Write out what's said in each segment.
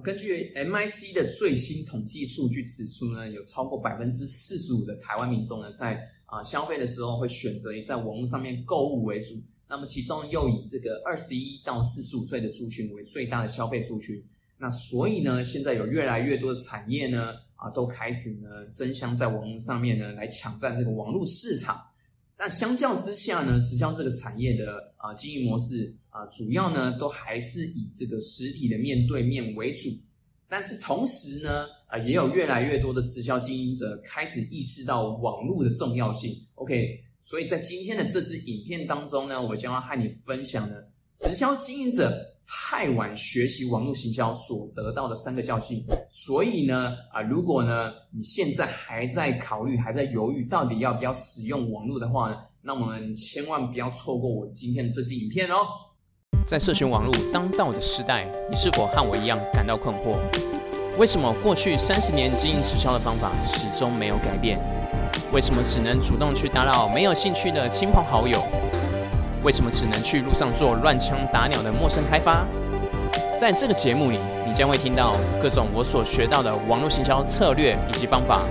根据 MIC 的最新统计数据指出呢，有超过百分之四十五的台湾民众呢，在啊消费的时候会选择以在网络上面购物为主。那么其中又以这个二十一到四十五岁的族群为最大的消费族群。那所以呢，现在有越来越多的产业呢，啊，都开始呢争相在网络上面呢来抢占这个网络市场。那相较之下呢，直销这个产业的啊经营模式。啊，主要呢都还是以这个实体的面对面为主，但是同时呢，啊也有越来越多的直销经营者开始意识到网络的重要性。OK，所以在今天的这支影片当中呢，我将要和你分享呢，直销经营者太晚学习网络行销所得到的三个教训。所以呢，啊如果呢你现在还在考虑、还在犹豫到底要不要使用网络的话呢，那我们千万不要错过我今天的这支影片哦。在社群网络当道的时代，你是否和我一样感到困惑？为什么过去三十年经营直销的方法始终没有改变？为什么只能主动去打扰没有兴趣的亲朋好友？为什么只能去路上做乱枪打鸟的陌生开发？在这个节目里，你将会听到各种我所学到的网络行销策略以及方法。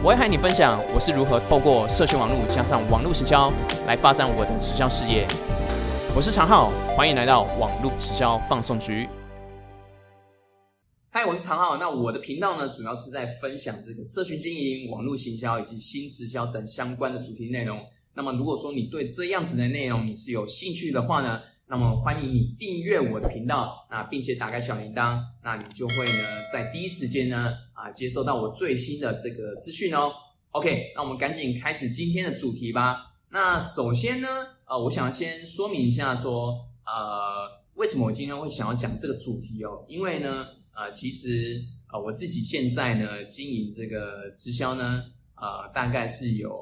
我会和你分享我是如何透过社群网络加上网络行销来发展我的直销事业。我是常浩，欢迎来到网络直销放送局。嗨，我是常浩。那我的频道呢，主要是在分享这个社群经营、网络行销以及新直销等相关的主题内容。那么，如果说你对这样子的内容你是有兴趣的话呢，那么欢迎你订阅我的频道，那并且打开小铃铛，那你就会呢在第一时间呢啊接收到我最新的这个资讯哦。OK，那我们赶紧开始今天的主题吧。那首先呢，呃，我想先说明一下，说，呃，为什么我今天会想要讲这个主题哦？因为呢，呃，其实，呃，我自己现在呢经营这个直销呢，呃，大概是有，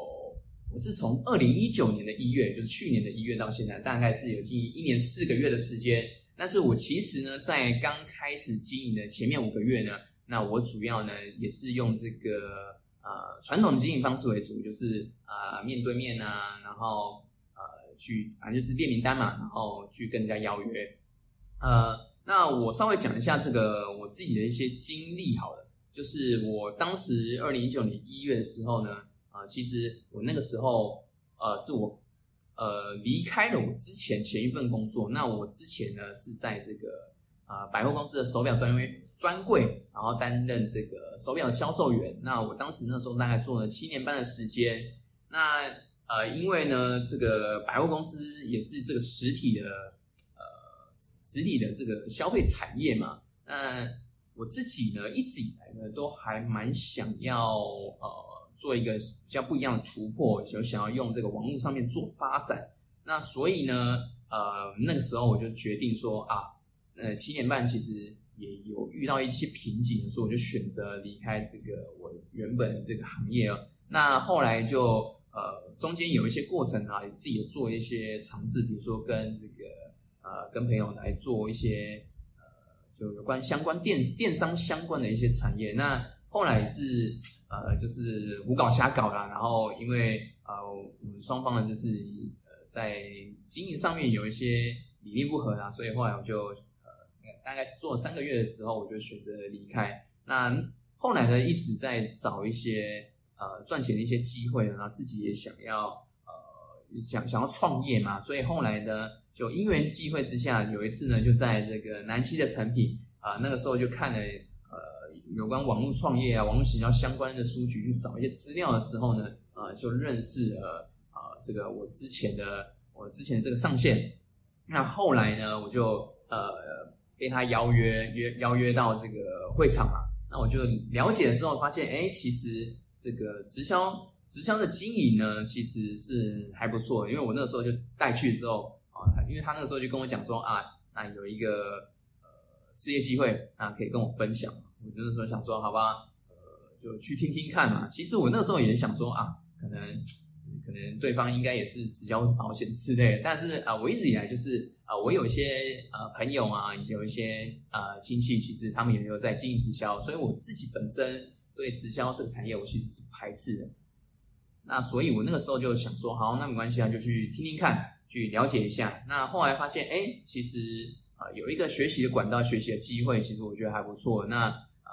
我是从二零一九年的一月，就是去年的一月到现在，大概是有经营一年四个月的时间。但是我其实呢，在刚开始经营的前面五个月呢，那我主要呢也是用这个。呃，传统经营方式为主，就是呃面对面啊，然后去反正就是列名单嘛，然后去跟人家邀约。呃，那我稍微讲一下这个我自己的一些经历好了，就是我当时二零一九年一月的时候呢，啊，其实我那个时候呃是我呃离开了我之前前一份工作，那我之前呢是在这个。啊，百货公司的手表专柜专柜，然后担任这个手表的销售员。那我当时那时候大概做了七年半的时间。那呃，因为呢，这个百货公司也是这个实体的呃实体的这个消费产业嘛。那我自己呢，一直以来呢，都还蛮想要呃做一个比较不一样的突破，就想要用这个网络上面做发展。那所以呢，呃，那个时候我就决定说啊。呃，七点半其实也有遇到一些瓶颈，所以我就选择离开这个我原本这个行业了。那后来就呃中间有一些过程啊，自己做一些尝试，比如说跟这个呃跟朋友来做一些呃就有关相关电电商相关的一些产业。那后来是呃就是胡搞瞎搞啦，然后因为呃我们双方呢就是呃在经营上面有一些理念不合啦，所以后来我就呃。大概做了三个月的时候，我就选择离开。那后来呢，一直在找一些呃赚钱的一些机会，然后自己也想要呃想想要创业嘛。所以后来呢，就因缘际会之下，有一次呢，就在这个南溪的成品啊，那个时候就看了呃有关网络创业啊、网络营销相关的书籍，去找一些资料的时候呢，呃，就认识了啊这个我之前的我之前的这个上线。那后来呢，我就呃。被他邀约约邀约到这个会场嘛，那我就了解了之后发现，哎，其实这个直销直销的经营呢，其实是还不错。因为我那时候就带去之后啊，因为他那时候就跟我讲说啊，那有一个呃事业机会啊，可以跟我分享。我那时候想说，好吧，呃，就去听听看嘛。其实我那时候也想说啊，可能可能对方应该也是直销保险之类的，但是啊，我一直以来就是。啊，我有一些呃朋友啊，以及有一些呃亲戚，其实他们也有在经营直销，所以我自己本身对直销这个产业，我其实是排斥的。那所以我那个时候就想说，好，那没关系啊，就去听听看，去了解一下。那后来发现，哎，其实啊有一个学习的管道、学习的机会，其实我觉得还不错。那呃，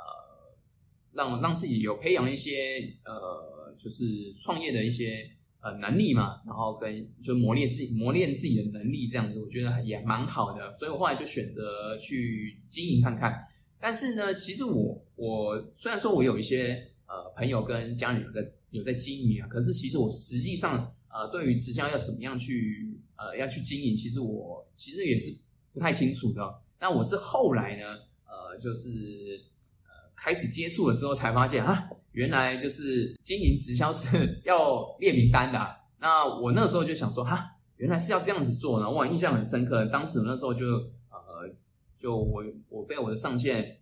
让让自己有培养一些呃，就是创业的一些呃能力嘛，然后跟就磨练自己、磨练自己的能力，这样子我觉得也蛮好的。所以我后来就选择去经营看看。但是呢，其实我我虽然说我有一些呃朋友跟家人有在有在经营啊，可是其实我实际上呃对于直销要怎么样去呃要去经营，其实我其实也是不太清楚的。那我是后来呢呃就是呃开始接触了之后才发现啊，原来就是经营直销是 要列名单的。那我那时候就想说哈，原来是要这样子做呢，我印象很深刻。当时那时候就呃。就我我被我的上线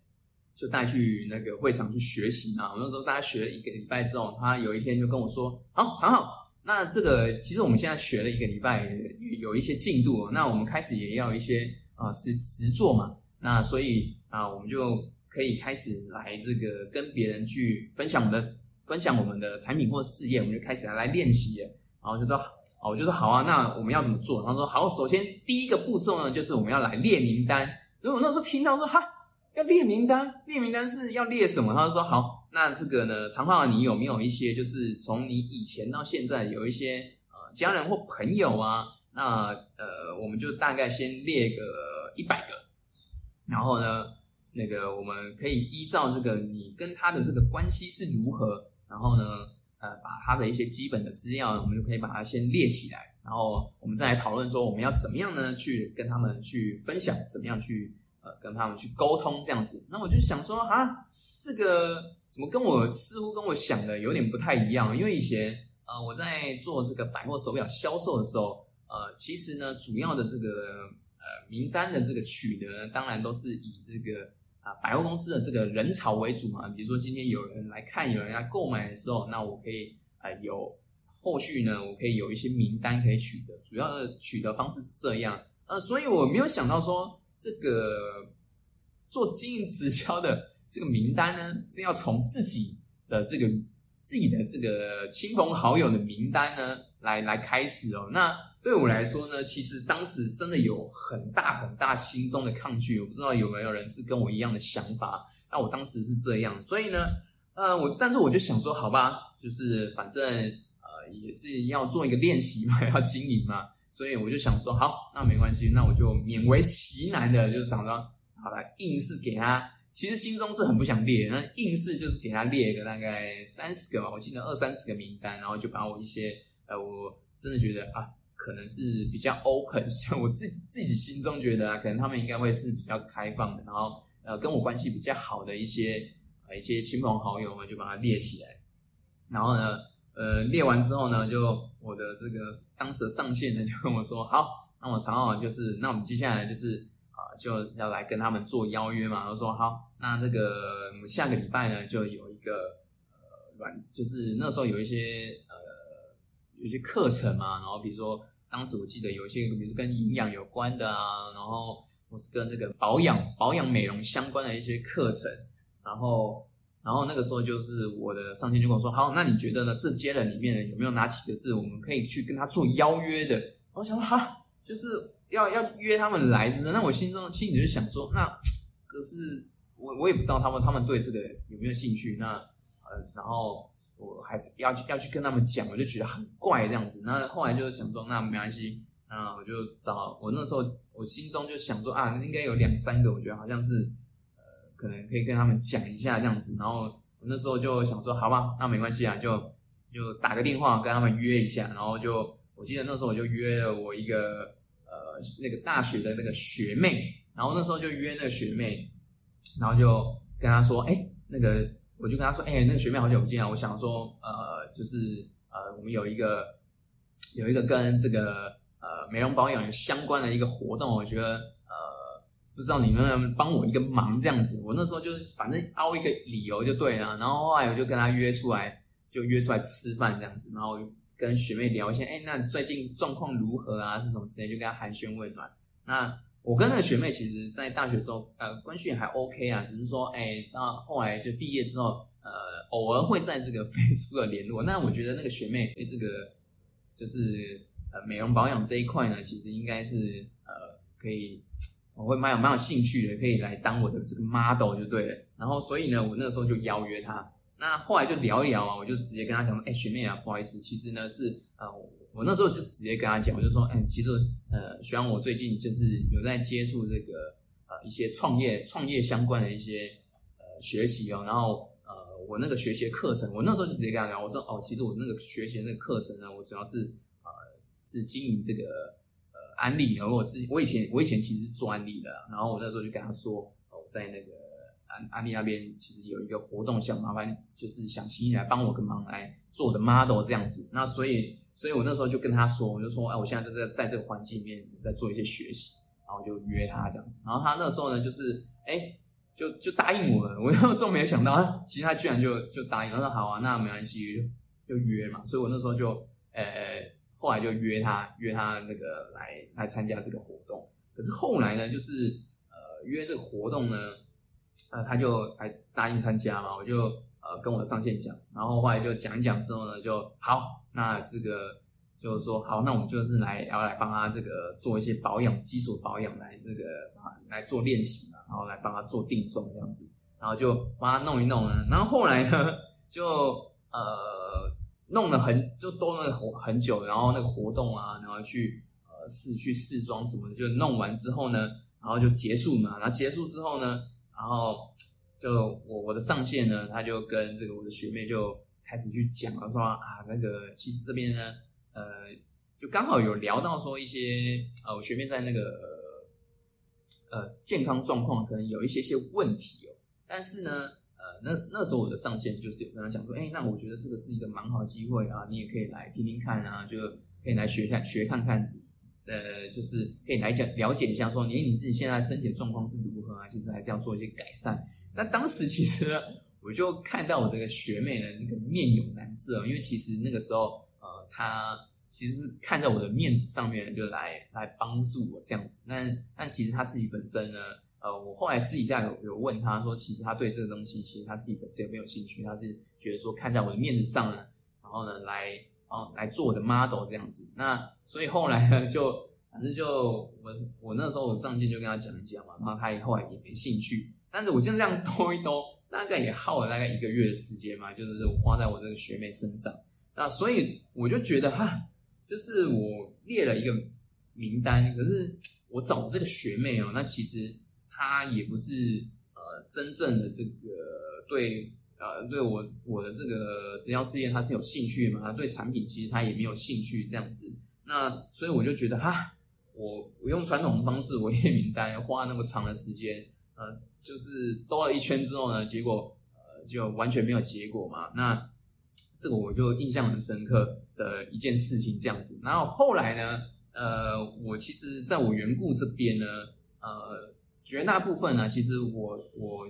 就带去那个会场去学习嘛。我那时候大家学了一个礼拜之后，他有一天就跟我说：“好，常好，那这个其实我们现在学了一个礼拜，有一些进度。那我们开始也要一些啊实实做嘛。那所以啊，我们就可以开始来这个跟别人去分享我们的分享我们的产品或事业，我们就开始来练习。然后就说，哦，我就说好啊，那我们要怎么做？他说好，首先第一个步骤呢，就是我们要来列名单。”因为我那时候听到说哈要列名单，列名单是要列什么？他就说好，那这个呢，长话你有没有一些就是从你以前到现在有一些呃家人或朋友啊？那呃我们就大概先列个一百个，然后呢那个我们可以依照这个你跟他的这个关系是如何，然后呢呃把他的一些基本的资料，我们就可以把它先列起来。然后我们再来讨论说，我们要怎么样呢？去跟他们去分享，怎么样去呃跟他们去沟通这样子。那我就想说啊，这个怎么跟我似乎跟我想的有点不太一样？因为以前呃我在做这个百货手表销售的时候，呃其实呢主要的这个呃名单的这个取得，当然都是以这个啊百货公司的这个人潮为主嘛。比如说今天有人来看，有人来购买的时候，那我可以呃有。后续呢，我可以有一些名单可以取得，主要的取得方式是这样，呃，所以我没有想到说这个做经营直销的这个名单呢，是要从自己的这个自己的这个亲朋好友的名单呢来来开始哦。那对我来说呢，其实当时真的有很大很大心中的抗拒，我不知道有没有人是跟我一样的想法。那我当时是这样，所以呢，呃，我但是我就想说，好吧，就是反正呃。也是要做一个练习嘛，要经营嘛，所以我就想说，好，那没关系，那我就勉为其难的，就是想说，好了，硬是给他，其实心中是很不想列，那硬是就是给他列一个大概三十个吧，我记得二三十个名单，然后就把我一些，呃，我真的觉得啊，可能是比较 open，像我自己自己心中觉得啊，可能他们应该会是比较开放的，然后呃，跟我关系比较好的一些呃一些亲朋好友嘛，就把它列起来，然后呢。呃，列完之后呢，就我的这个当时的上线呢就跟我说，好，那我常好就是，那我们接下来就是啊，就要来跟他们做邀约嘛。他说好，那这个下个礼拜呢，就有一个呃软，就是那时候有一些呃有一些课程嘛，然后比如说当时我记得有一些，比如说跟营养有关的啊，然后或是跟这个保养保养美容相关的一些课程，然后。然后那个时候就是我的上线就跟我说：“好，那你觉得呢？这些人里面有没有哪几个是我们可以去跟他做邀约的？”我想说：“哈，就是要要约他们来，是的。”那我心中心里就想说：“那可是我我也不知道他们他们对这个有没有兴趣。那呃，然后我还是要去要去跟他们讲，我就觉得很怪这样子。那后来就是想说，那没关系，那我就找我那时候我心中就想说啊，应该有两三个，我觉得好像是。”可能可以跟他们讲一下这样子，然后我那时候就想说，好吧，那没关系啊，就就打个电话跟他们约一下，然后就我记得那时候我就约了我一个呃那个大学的那个学妹，然后那时候就约那个学妹，然后就跟她说，哎，那个我就跟她说，哎，那个学妹好久不见啊，我想说，呃，就是呃我们有一个有一个跟这个呃美容保养相关的一个活动，我觉得。不知道你们能帮我一个忙这样子，我那时候就是反正凹一个理由就对了，然后后来我就跟他约出来，就约出来吃饭这样子，然后跟学妹聊一下，哎，那最近状况如何啊？是什么之类，就跟他寒暄问暖。那我跟那个学妹其实，在大学时候，呃，关系还 OK 啊，只是说，哎，到后来就毕业之后，呃，偶尔会在这个 Facebook 联络。那我觉得那个学妹对这个就是呃美容保养这一块呢，其实应该是呃可以。我会蛮有蛮有兴趣的，可以来当我的这个 model 就对了。然后所以呢，我那时候就邀约他。那后来就聊一聊啊，我就直接跟他讲，哎，学妹啊，不好意思，其实呢是呃，我那时候就直接跟他讲，我就说，哎，其实呃，学长我最近就是有在接触这个呃一些创业创业相关的一些呃学习哦，然后呃我那个学习课程，我那时候就直接跟他讲，我说哦，其实我那个学习那个课程呢，我主要是呃是经营这个安利，然后我自己我以前我以前其实是做安利的，然后我那时候就跟他说，我在那个。安安利那边其实有一个活动，想麻烦就是想请你来帮我个忙来做的 model 这样子。那所以，所以我那时候就跟他说，我就说，哎，我现在在这在这个环境里面在做一些学习，然后就约他这样子。然后他那时候呢，就是哎，就就答应我了。我那时候没有想到，其实他居然就就答应。他说好啊，那没关系，就约嘛。所以我那时候就呃，后来就约他约他那个来来参加这个活动。可是后来呢，就是呃约这个活动呢。呃，他就还答应参加嘛，我就呃跟我上线讲，然后后来就讲一讲之后呢，就好，那这个就是说好，那我们就是来要来帮他这个做一些保养，基础保养来这个啊来做练习嘛，然后来帮他做定妆这样子，然后就帮他弄一弄呢，然后后来呢就呃弄了很就都弄了很很久，然后那个活动啊，然后去呃试去试妆什么的，就弄完之后呢，然后就结束嘛，然后结束之后呢。然后就我我的上线呢，他就跟这个我的学妹就开始去讲了，说啊，那个其实这边呢，呃，就刚好有聊到说一些呃，我学妹在那个呃健康状况可能有一些些问题哦，但是呢，呃，那那时候我的上线就是有跟他讲说，哎，那我觉得这个是一个蛮好的机会啊，你也可以来听听看啊，就可以来学看学看看。呃，就是可以来讲了解一下，说你你自己现在身体状况是如何啊？其实还是要做一些改善。那当时其实呢，我就看到我这个学妹呢，那个面有难色，因为其实那个时候，呃，她其实是看在我的面子上面，就来来帮助我这样子。但但其实她自己本身呢，呃，我后来私底下有有问他说，其实他对这个东西，其实他自己本身也没有兴趣，他是觉得说看在我的面子上呢，然后呢来。哦，来做我的 model 这样子，那所以后来呢，就反正就我我那时候我上线就跟他讲一讲嘛，然后他后来也没兴趣，但是我就这样兜一兜，大概也耗了大概一个月的时间嘛，就是我花在我这个学妹身上。那所以我就觉得哈，就是我列了一个名单，可是我找这个学妹哦，那其实他也不是呃真正的这个对。呃，对我我的这个直销事业，他是有兴趣嘛？他对产品其实他也没有兴趣这样子。那所以我就觉得哈，我我用传统的方式，我列名单，花那么长的时间，呃，就是兜了一圈之后呢，结果呃就完全没有结果嘛。那这个我就印象很深刻的一件事情这样子。然后后来呢，呃，我其实在我缘故这边呢，呃，绝大部分呢，其实我我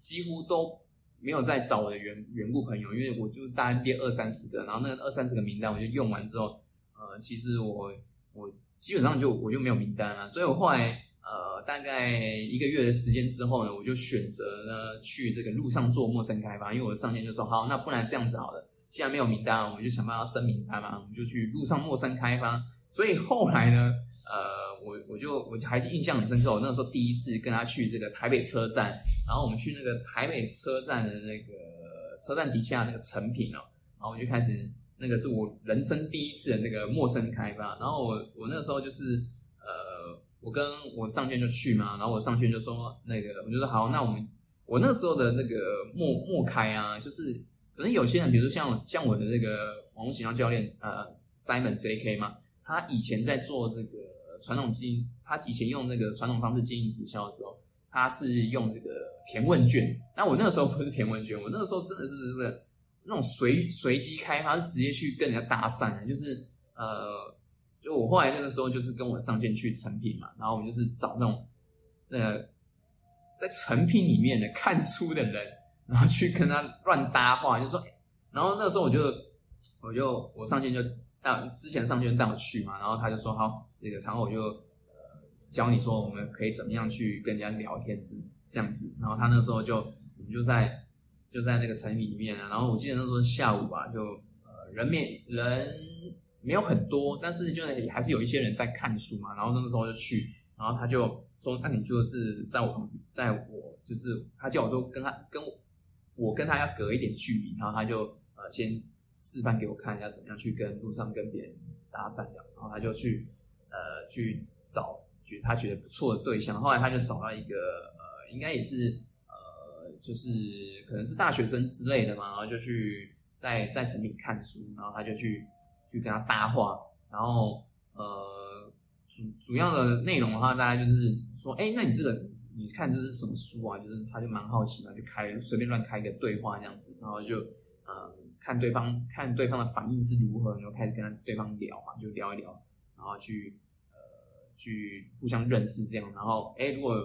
几乎都。没有再找我的缘缘故朋友，因为我就大概列二三十个，然后那二三十个名单我就用完之后，呃，其实我我基本上就我就没有名单了，所以我后来呃大概一个月的时间之后呢，我就选择呢去这个路上做陌生开发，因为我上线就说好，那不然这样子好了，既然没有名单，我们就想办法升名单嘛，我们就去路上陌生开发。所以后来呢，呃，我我就我还是印象很深刻。我那时候第一次跟他去这个台北车站，然后我们去那个台北车站的那个车站底下那个成品哦，然后我就开始那个是我人生第一次的那个陌生开发。然后我我那时候就是呃，我跟我上线就去嘛，然后我上线就说那个我就说好，那我们我那时候的那个陌陌开啊，就是可能有些人，比如说像像我的这个网络形象教练呃 Simon J.K. 嘛。他以前在做这个传统经营，他以前用那个传统方式经营直销的时候，他是用这个填问卷。那我那个时候不是填问卷，我那个时候真的是这个那种随随机开发，是直接去跟人家搭讪的，就是呃，就我后来那个时候就是跟我上线去成品嘛，然后我们就是找那种呃在成品里面的看书的人，然后去跟他乱搭话，就说，然后那时候我就我就我上线就。那之前上圈带我去嘛，然后他就说好，那个然后我就呃教你说我们可以怎么样去跟人家聊天子这样子，然后他那时候就我们就在就在那个城里面啊，然后我记得那时候下午吧，就呃人面人没有很多，但是就是还是有一些人在看书嘛，然后那个时候就去，然后他就说，那你就是在我在我就是他叫我说跟他跟我我跟他要隔一点距离，然后他就呃先示范给我看一下怎么样去跟路上跟别人搭讪这样，然后他就去呃去找觉他觉得不错的对象，后来他就找到一个呃应该也是呃就是可能是大学生之类的嘛，然后就去在在城里看书，然后他就去去跟他搭话，然后呃主主要的内容的话，大概就是说，哎，那你这个你看这是什么书啊？就是他就蛮好奇嘛，就开随便乱开一个对话这样子，然后就呃看对方看对方的反应是如何，然后开始跟他对方聊嘛，就聊一聊，然后去呃去互相认识这样，然后哎如果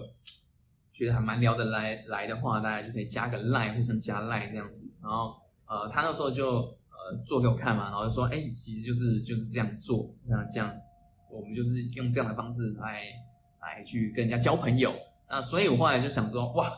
觉得还蛮聊得来来的话，大家就可以加个赖，互相加赖这样子，然后呃他那时候就呃做给我看嘛，然后就说，哎，其实就是就是这样做，那这样。我们就是用这样的方式来来去跟人家交朋友，那所以我后来就想说，哇，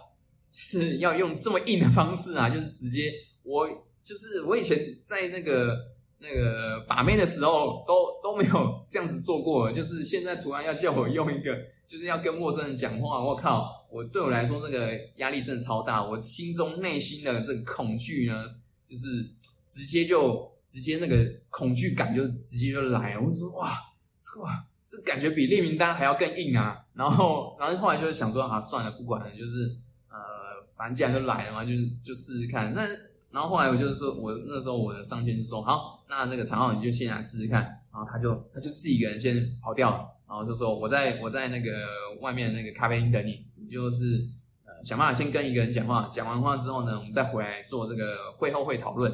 是要用这么硬的方式啊，就是直接我就是我以前在那个那个把妹的时候都都没有这样子做过，就是现在突然要叫我用一个，就是要跟陌生人讲话，我靠，我对我来说这个压力真的超大，我心中内心的这个恐惧呢，就是直接就直接那个恐惧感就直接就来，我就说哇。哇，这感觉比列名单还要更硬啊！然后，然后后来就是想说啊，算了，不管了，就是呃，反正既然都来了嘛，就是就试试看。那然后后来我就是说，我那时候我的上线就说，好，那那个常浩你就先来试试看。然后他就他就自己一个人先跑掉了，然后就说我在我在那个外面那个咖啡厅等你，你就是呃想办法先跟一个人讲话，讲完话之后呢，我们再回来做这个会后会讨论。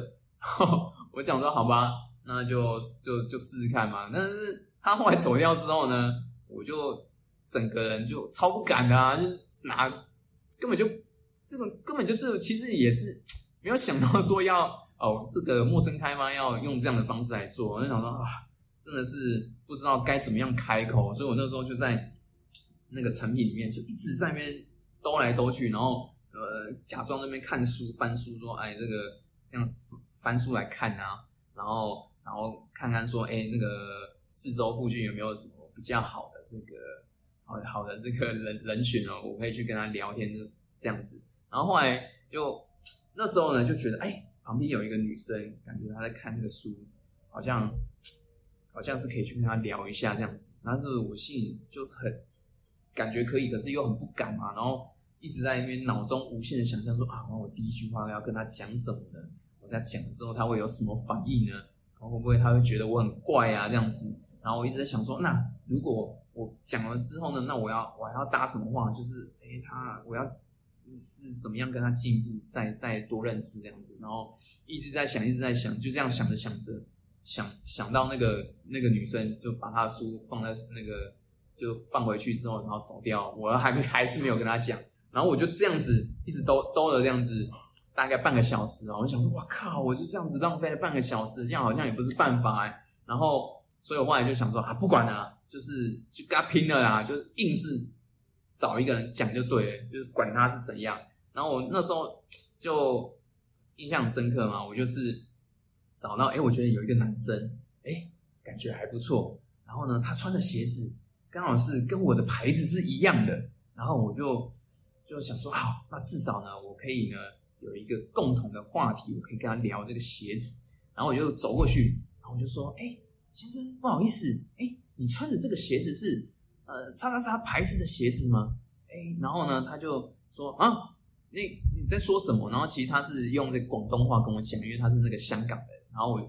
我讲说好吧，那就就就试试看嘛。但是。他后来走掉之后呢，我就整个人就超不敢的啊，就是拿根本就这个根本就是其实也是没有想到说要哦这个陌生开发要用这样的方式来做，我就想说啊，真的是不知道该怎么样开口，所以我那时候就在那个成品里面就一直在那边兜来兜去，然后呃假装那边看书翻书，说哎这个这样翻书来看啊，然后然后看看说哎那个。四周附近有没有什么比较好的这个好好的这个人人选哦？我可以去跟他聊天，就这样子。然后后来就那时候呢，就觉得哎，旁边有一个女生，感觉她在看那个书，好像好像是可以去跟她聊一下这样子。但是我心里就是很感觉可以，可是又很不敢嘛。然后一直在那边脑中无限的想象说啊，我第一句话要跟她讲什么呢？我在讲之后，她会有什么反应呢？然后会不会她会觉得我很怪啊？这样子，然后我一直在想说，那如果我讲了之后呢？那我要我还要搭什么话？就是，诶，她我要是怎么样跟他进一步，再再多认识这样子。然后一直在想，一直在想，就这样想着想着，想想到那个那个女生，就把她的书放在那个就放回去之后，然后走掉。我还没 还是没有跟他讲，然后我就这样子一直都兜了这样子。大概半个小时啊，我想说，我靠，我就这样子浪费了半个小时，这样好像也不是办法哎。然后，所以我后来就想说啊，不管了，就是就跟他拼了啦，就硬是找一个人讲就对了，就是管他是怎样。然后我那时候就印象深刻嘛，我就是找到，哎，我觉得有一个男生，哎，感觉还不错。然后呢，他穿的鞋子刚好是跟我的牌子是一样的。然后我就就想说，好，那至少呢，我可以呢。有一个共同的话题，我可以跟他聊这个鞋子，然后我就走过去，然后我就说：“哎，先生，不好意思，哎，你穿的这个鞋子是呃叉叉叉牌子的鞋子吗？”哎，然后呢，他就说：“啊，你你在说什么？”然后其实他是用这广东话跟我讲，因为他是那个香港人，然后我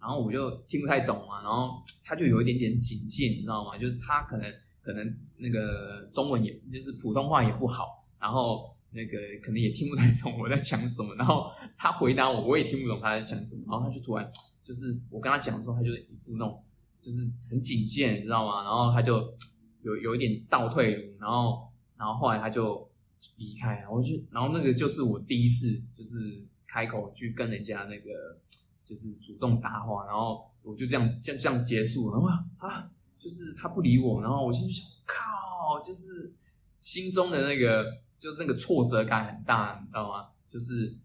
然后我就听不太懂嘛，然后他就有一点点警戒，你知道吗？就是他可能可能那个中文也就是普通话也不好，然后。那个可能也听不太懂我在讲什么，然后他回答我，我也听不懂他在讲什么，然后他就突然就是我跟他讲的时候，他就一副那种就是很警戒，你知道吗？然后他就有有一点倒退，然后然后后来他就离开，我就然后那个就是我第一次就是开口去跟人家那个就是主动搭话，然后我就这样这样这样结束了，哇啊，就是他不理我，然后我心里想靠，就是心中的那个。就那个挫折感很大，你知道吗？就是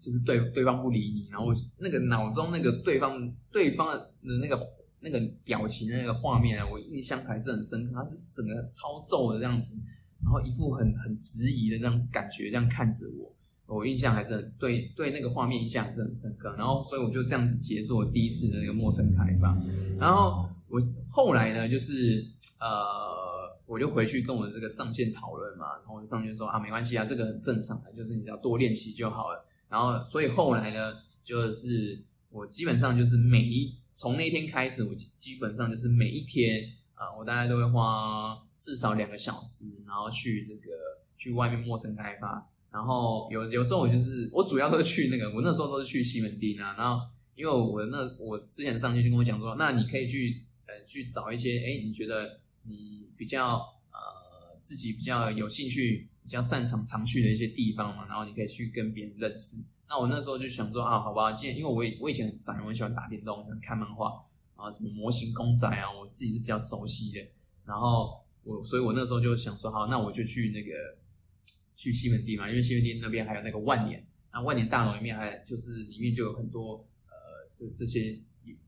就是对对方不理你，然后那个脑中那个对方对方的那个那个表情那个画面啊，我印象还是很深刻。他是整个超皱的这样子，然后一副很很质疑的那种感觉，这样看着我。我印象还是很对对那个画面印象还是很深刻。然后，所以我就这样子结束我第一次的那个陌生开发。然后我后来呢，就是呃，我就回去跟我的这个上线讨论嘛。然后我就上线说啊，没关系啊，这个很正常的，就是你只要多练习就好了。然后，所以后来呢，就是我基本上就是每一从那天开始，我基本上就是每一天啊，我大概都会花至少两个小时，然后去这个去外面陌生开发。然后有有时候我就是我主要都是去那个，我那时候都是去西门町啊。然后因为我那我之前上去就跟我讲说，那你可以去呃去找一些哎，你觉得你比较呃自己比较有兴趣、比较擅长常去的一些地方嘛，然后你可以去跟别人认识。那我那时候就想说啊，好吧，既然因为我我以前很宅，我很喜欢打电动，喜欢看漫画啊，什么模型公仔啊，我自己是比较熟悉的。然后我所以我那时候就想说，好，那我就去那个。去西门町嘛，因为西门町那边还有那个万年，那万年大楼里面还就是里面就有很多呃这这些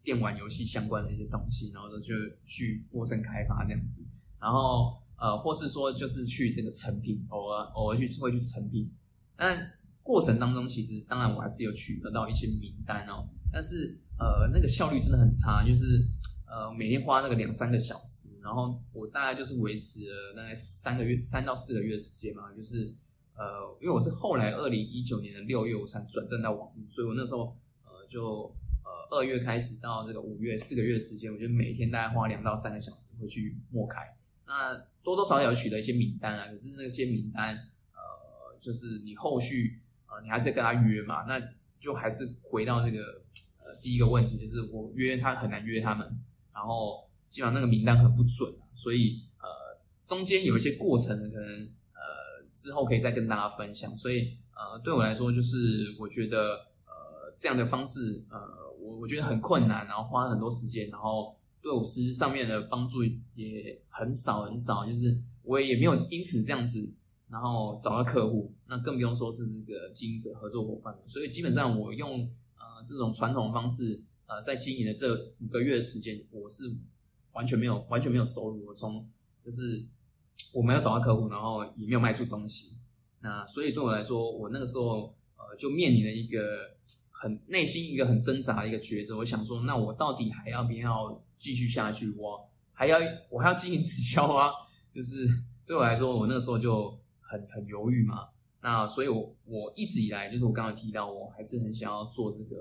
电玩游戏相关的一些东西，然后就去陌生开发这样子，然后呃或是说就是去这个成品，偶尔偶尔去会去成品，但过程当中其实当然我还是有取得到一些名单哦，但是呃那个效率真的很差，就是呃每天花那个两三个小时，然后我大概就是维持了大概三个月三到四个月时间嘛，就是。呃，因为我是后来二零一九年的六月我才转正到网络，所以我那时候呃就呃二月开始到这个五月四个月时间，我就每天大概花两到三个小时会去默开。那多多少少有取得一些名单啊，可是那些名单呃就是你后续你还是跟他约嘛，那就还是回到这个呃第一个问题，就是我约他很难约他们，然后基本上那个名单很不准，所以呃中间有一些过程可能呃。之后可以再跟大家分享，所以呃，对我来说就是我觉得呃这样的方式呃我我觉得很困难，然后花很多时间，然后对我实际上面的帮助也很少很少，就是我也没有因此这样子然后找到客户，那更不用说是这个经营者合作伙伴了所以基本上我用呃这种传统方式呃在经营的这五个月的时间，我是完全没有完全没有收入，我从就是。我没有找到客户，然后也没有卖出东西，那所以对我来说，我那个时候呃就面临了一个很内心一个很挣扎的一个抉择。我想说，那我到底还要不要继续下去？我还要我还要经营直销啊？就是对我来说，我那个时候就很很犹豫嘛。那所以，我我一直以来就是我刚刚提到，我还是很想要做这个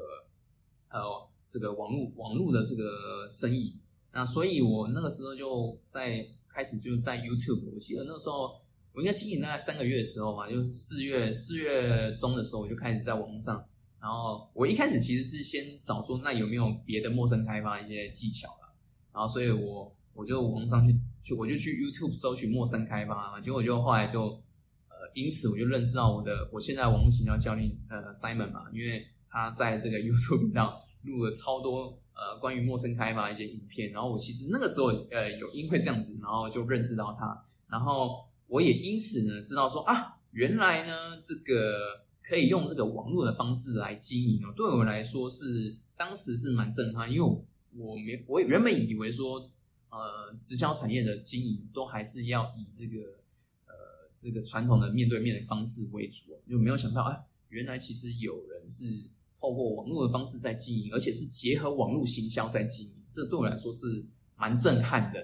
呃这个网络网络的这个生意。那所以，我那个时候就在。开始就在 YouTube，我记得那时候我应该经营大概三个月的时候嘛，就是四月四月中的时候，我就开始在网上。然后我一开始其实是先找说，那有没有别的陌生开发一些技巧了。然后所以我我就网上去去，我就去 YouTube 搜取陌生开发嘛。结果就后来就，因此我就认识到我的我现在网络营销教练呃 Simon 嘛，因为他在这个 YouTube 频道录了超多。呃，关于陌生开发一些影片，然后我其实那个时候呃有因为这样子，然后就认识到他，然后我也因此呢知道说啊，原来呢这个可以用这个网络的方式来经营哦，对我来说是当时是蛮震撼，因为我没我原本以为说呃直销产业的经营都还是要以这个这个传统的面对面的方式为主，就没有想到啊，原来其实有人是。透过网络的方式在经营，而且是结合网络行销在经营，这对我来说是蛮震撼的。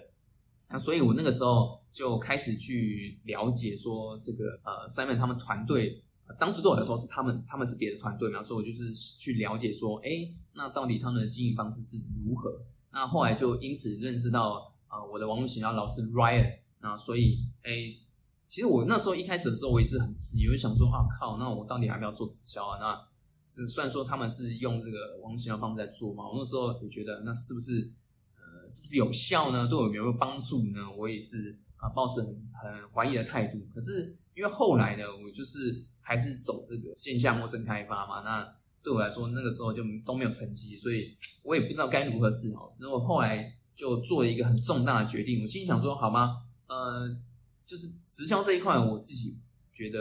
那所以我那个时候就开始去了解说，这个呃，Simon 他们团队，当时对我来说是他们，他们是别的团队嘛，所以我就是去了解说，哎，那到底他们的经营方式是如何？那后来就因此认识到，呃，我的网络行销老师 Ryan。那所以，哎，其实我那时候一开始的时候，我也是很迟疑，我就想说，啊靠，那我到底还要做直销啊？那是虽然说他们是用这个网络营销方式在做嘛，我那时候也觉得那是不是呃是不是有效呢？对我有没有帮助呢？我也是啊，抱持很很怀疑的态度。可是因为后来呢，我就是还是走这个线下陌生开发嘛，那对我来说那个时候就都没有成绩，所以我也不知道该如何是好。然后后来就做了一个很重大的决定，我心想说，好吗？呃，就是直销这一块，我自己觉得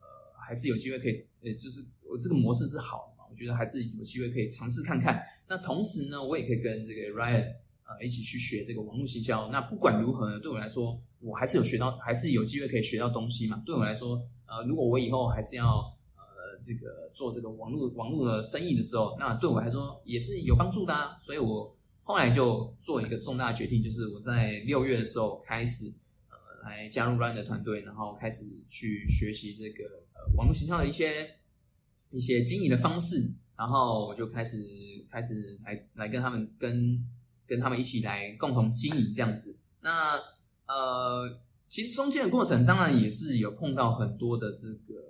呃还是有机会可以，呃，就是。我这个模式是好的嘛？我觉得还是有机会可以尝试看看。那同时呢，我也可以跟这个 Ryan 呃一起去学这个网络行销。那不管如何呢，对我来说，我还是有学到，还是有机会可以学到东西嘛。对我来说，呃，如果我以后还是要呃这个做这个网络网络的生意的时候，那对我来说也是有帮助的啊。所以我后来就做一个重大决定，就是我在六月的时候开始来加入 Ryan 的团队，然后开始去学习这个呃网络形象的一些一些经营的方式。然后我就开始开始来来跟他们跟跟他们一起来共同经营这样子。那呃，其实中间的过程当然也是有碰到很多的这个，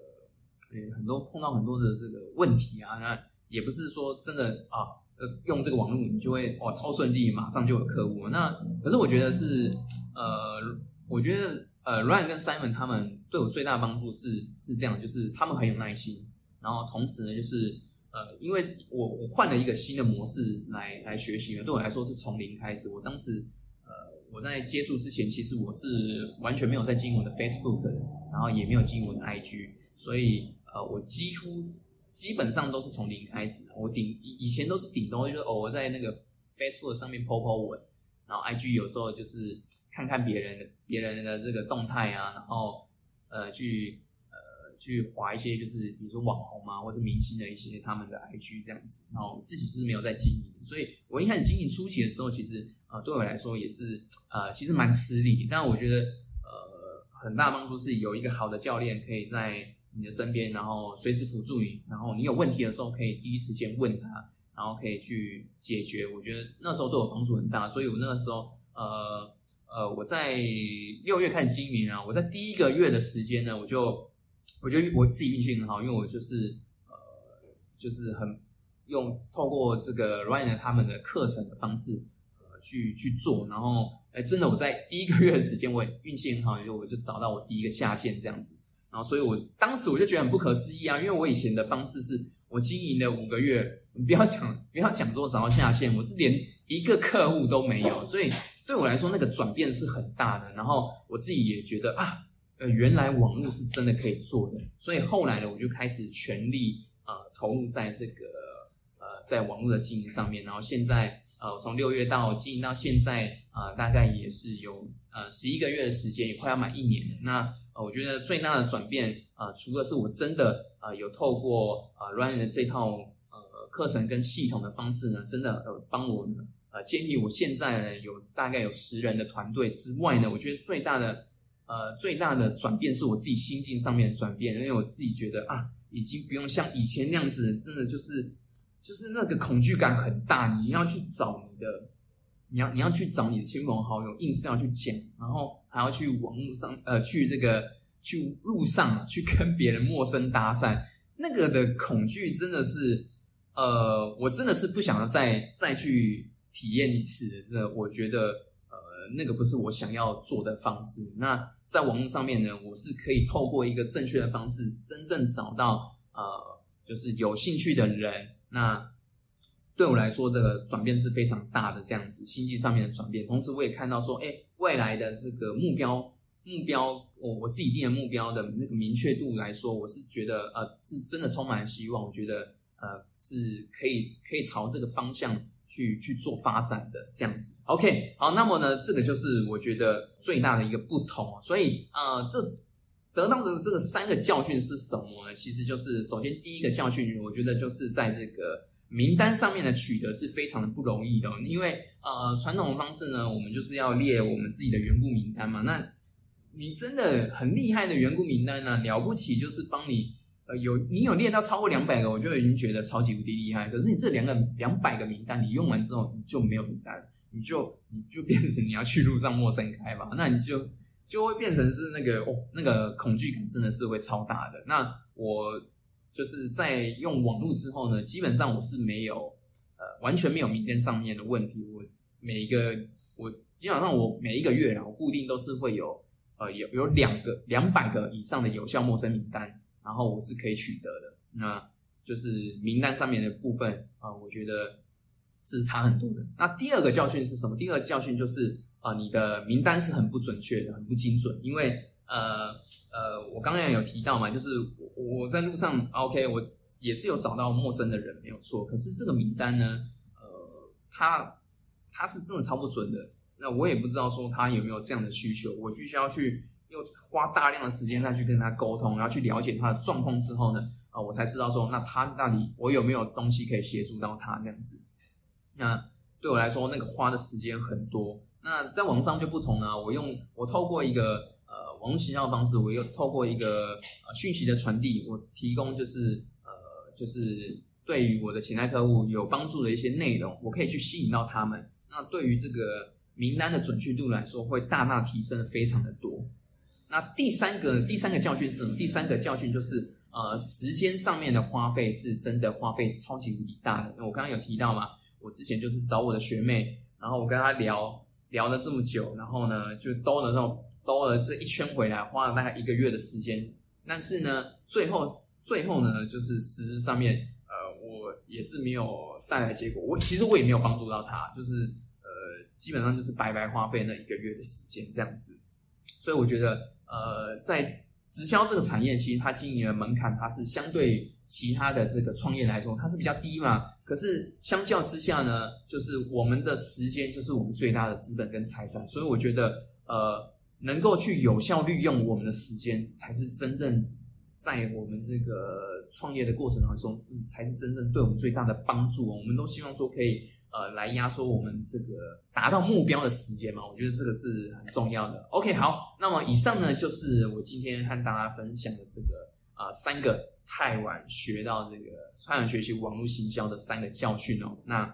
呃，很多碰到很多的这个问题啊。那也不是说真的啊，呃，用这个网络你就会哇超顺利，马上就有客户。那可是我觉得是呃，我觉得呃，Ryan 跟 Simon 他们对我最大的帮助是是这样，就是他们很有耐心，然后同时呢就是。呃，因为我我换了一个新的模式来来学习，对我来说是从零开始。我当时呃我在接触之前，其实我是完全没有在经营我的 Facebook，然后也没有经营我的 IG，所以呃我几乎基本上都是从零开始。我顶以以前都是顶多就是偶尔在那个 Facebook 上面 po po 文，然后 IG 有时候就是看看别人别人的这个动态啊，然后呃去呃。去划一些就是比如说网红啊，或是明星的一些他们的 IG 这样子，然后自己就是没有在经营，所以我一开始经营初期的时候，其实呃对我来说也是呃其实蛮吃力，但我觉得呃很大帮助是有一个好的教练可以在你的身边，然后随时辅助你，然后你有问题的时候可以第一时间问他，然后可以去解决。我觉得那时候对我帮助很大，所以我那个时候呃呃我在六月开始经营啊，我在第一个月的时间呢，我就。我觉得我自己运气很好，因为我就是呃，就是很用透过这个 Ryan 他们的课程的方式呃去去做，然后哎，真的我在第一个月的时间，我运气很好，因为我就找到我第一个下线这样子，然后所以我当时我就觉得很不可思议啊，因为我以前的方式是我经营了五个月，你不要讲不要讲说找到下线，我是连一个客户都没有，所以对我来说那个转变是很大的，然后我自己也觉得啊。呃，原来网络是真的可以做的，所以后来呢，我就开始全力呃投入在这个呃在网络的经营上面。然后现在呃从六月到经营到现在啊，大概也是有呃十一个月的时间，也快要满一年了。那呃我觉得最大的转变啊，除了是我真的啊有透过啊 Ryan 的这套呃课程跟系统的方式呢，真的呃帮我呃建立我现在呢有大概有十人的团队之外呢，我觉得最大的。呃，最大的转变是我自己心境上面的转变，因为我自己觉得啊，已经不用像以前那样子，真的就是就是那个恐惧感很大。你要去找你的，你要你要去找你的亲朋好友，硬是要去讲，然后还要去网络上呃，去这个去路上去跟别人陌生搭讪，那个的恐惧真的是呃，我真的是不想要再再去体验一次。这我觉得呃，那个不是我想要做的方式。那在网络上面呢，我是可以透过一个正确的方式，真正找到呃，就是有兴趣的人。那对我来说的转变是非常大的，这样子心境上面的转变。同时，我也看到说，哎，未来的这个目标目标，我我自己定的目标的那个明确度来说，我是觉得呃，是真的充满希望。我觉得呃，是可以可以朝这个方向。去去做发展的这样子，OK，好，那么呢，这个就是我觉得最大的一个不同。所以，呃，这得到的这个三个教训是什么呢？其实就是首先第一个教训，我觉得就是在这个名单上面的取得是非常的不容易的，因为呃，传统的方式呢，我们就是要列我们自己的员工名单嘛。那你真的很厉害的员工名单呢，了不起就是帮你。呃，有你有练到超过两百个，我就已经觉得超级无敌厉害。可是你这两个两百个名单，你用完之后你就没有名单，你就你就变成你要去路上陌生开吧，那你就就会变成是那个哦，那个恐惧感真的是会超大的。那我就是在用网络之后呢，基本上我是没有呃完全没有名单上面的问题。我每一个我基本上我每一个月啊，我固定都是会有呃有有两个两百个以上的有效陌生名单。然后我是可以取得的，那就是名单上面的部分啊，我觉得是差很多的。那第二个教训是什么？第二个教训就是啊，你的名单是很不准确的，很不精准。因为呃呃，我刚刚有提到嘛，就是我在路上，OK，我也是有找到陌生的人，没有错。可是这个名单呢，呃，他他是真的超不准的。那我也不知道说他有没有这样的需求，我必须要去又花大量的时间再去跟他沟通，然后去了解他的状况之后呢，啊，我才知道说那他那里我有没有东西可以协助到他这样子。那对我来说，那个花的时间很多。那在网上就不同了，我用我透过一个呃网络营销的方式，我又透过一个呃讯息的传递，我提供就是呃就是对于我的潜在客户有帮助的一些内容，我可以去吸引到他们。那对于这个名单的准确度来说，会大大提升的非常的多。那第三个第三个教训是什么？第三个教训就是呃时间上面的花费是真的花费超级无敌大的。我刚刚有提到嘛，我之前就是找我的学妹，然后我跟她聊聊了这么久，然后呢就兜了那种兜了这一圈回来，花了大概一个月的时间。但是呢，最后最后呢，就是实质上面呃我也是没有带来结果。我其实我也没有帮助到她，就是呃。基本上就是白白花费那一个月的时间这样子，所以我觉得，呃，在直销这个产业，其实它经营的门槛，它是相对其他的这个创业来说，它是比较低嘛。可是相较之下呢，就是我们的时间就是我们最大的资本跟财产，所以我觉得，呃，能够去有效利用我们的时间，才是真正在我们这个创业的过程当中，才是真正对我们最大的帮助。我们都希望说可以。呃，来压缩我们这个达到目标的时间嘛，我觉得这个是很重要的。OK，好，那么以上呢就是我今天和大家分享的这个啊三个太晚学到这个太晚学习网络行销的三个教训哦。那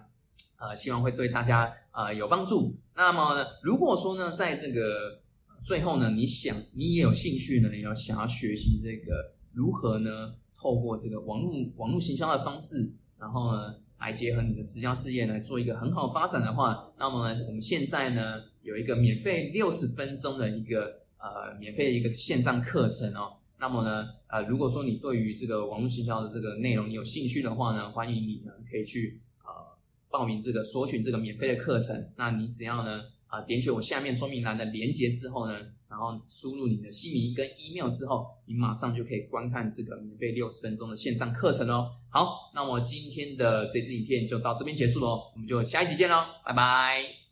呃，希望会对大家呃有帮助。那么呢，如果说呢，在这个最后呢，你想你也有兴趣呢，也要想要学习这个如何呢，透过这个网络网络行销的方式，然后呢。来结合你的直销事业来做一个很好发展的话，那么呢，我们现在呢有一个免费六十分钟的一个呃免费的一个线上课程哦。那么呢，呃，如果说你对于这个网络营销的这个内容你有兴趣的话呢，欢迎你呢可以去呃报名这个索取这个免费的课程。那你只要呢啊点选我下面说明栏的连接之后呢。然后输入你的姓名跟 email 之后，你马上就可以观看这个免费六十分钟的线上课程哦。好，那么今天的这支影片就到这边结束喽，我们就下一集见喽，拜拜。